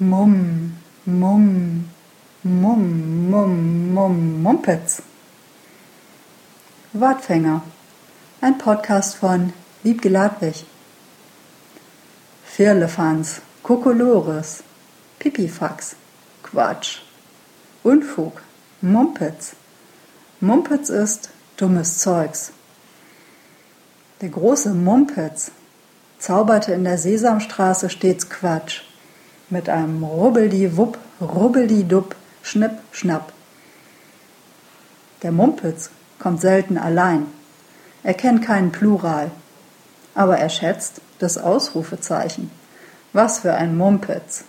Mumm, Mumm, Mumm, Mumm, Mumm, Mumpitz. Wortfänger. Ein Podcast von Wiebke Ladwig. Firlefanz, Kokolores, Pipifax, Quatsch, Unfug, Mumpitz. Mumpitz ist dummes Zeugs. Der große Mumpitz zauberte in der Sesamstraße stets Quatsch mit einem Rubbeldi-Wupp, Rubbeldi-Dupp, Schnipp, Schnapp. Der Mumpitz kommt selten allein. Er kennt keinen Plural. Aber er schätzt das Ausrufezeichen. Was für ein Mumpitz.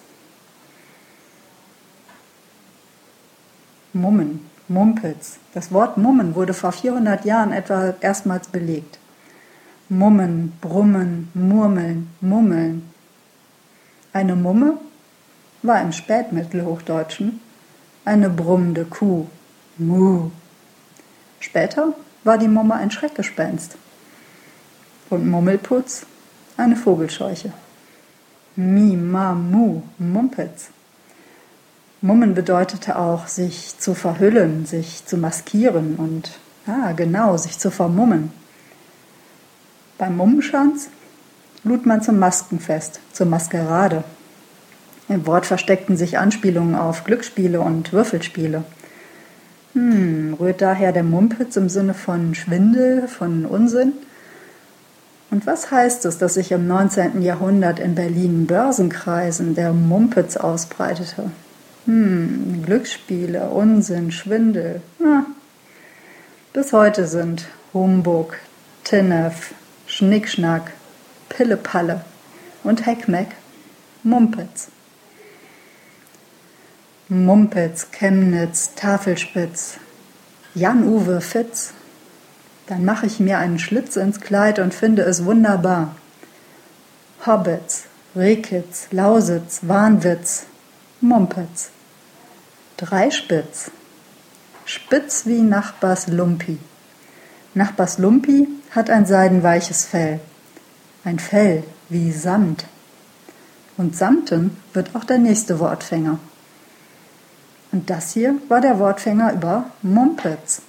Mummen, Mumpitz. Das Wort Mummen wurde vor 400 Jahren etwa erstmals belegt. Mummen, Brummen, Murmeln, Mummeln. Eine Mumme war im Spätmittelhochdeutschen eine brummende Kuh. Mu. Später war die Mumme ein Schreckgespenst. Und Mummelputz eine Vogelscheuche. Mi, ma, mu, Mumpitz. Mummen bedeutete auch, sich zu verhüllen, sich zu maskieren und, ah, genau, sich zu vermummen. Beim Mummenschanz lud man zum Maskenfest, zur Maskerade. Im Wort versteckten sich Anspielungen auf Glücksspiele und Würfelspiele. Hm, rührt daher der Mumpitz im Sinne von Schwindel, von Unsinn? Und was heißt es, dass sich im 19. Jahrhundert in Berlin Börsenkreisen der Mumpitz ausbreitete? Hm, Glücksspiele, Unsinn, Schwindel. Ah. Bis heute sind Humbug, Tinnef, Schnickschnack, Pillepalle und Heckmeck Mumpitz. Mumpitz, Chemnitz, Tafelspitz, Jan-Uwe Fitz. Dann mache ich mir einen Schlitz ins Kleid und finde es wunderbar. Hobbits, Rehkitz, Lausitz, Wahnwitz, Mumpitz. Dreispitz, spitz wie Nachbars Lumpi. Nachbars Lumpi hat ein seidenweiches Fell, ein Fell wie Samt. Und Samten wird auch der nächste Wortfänger. Und das hier war der Wortfänger über Mumpitz.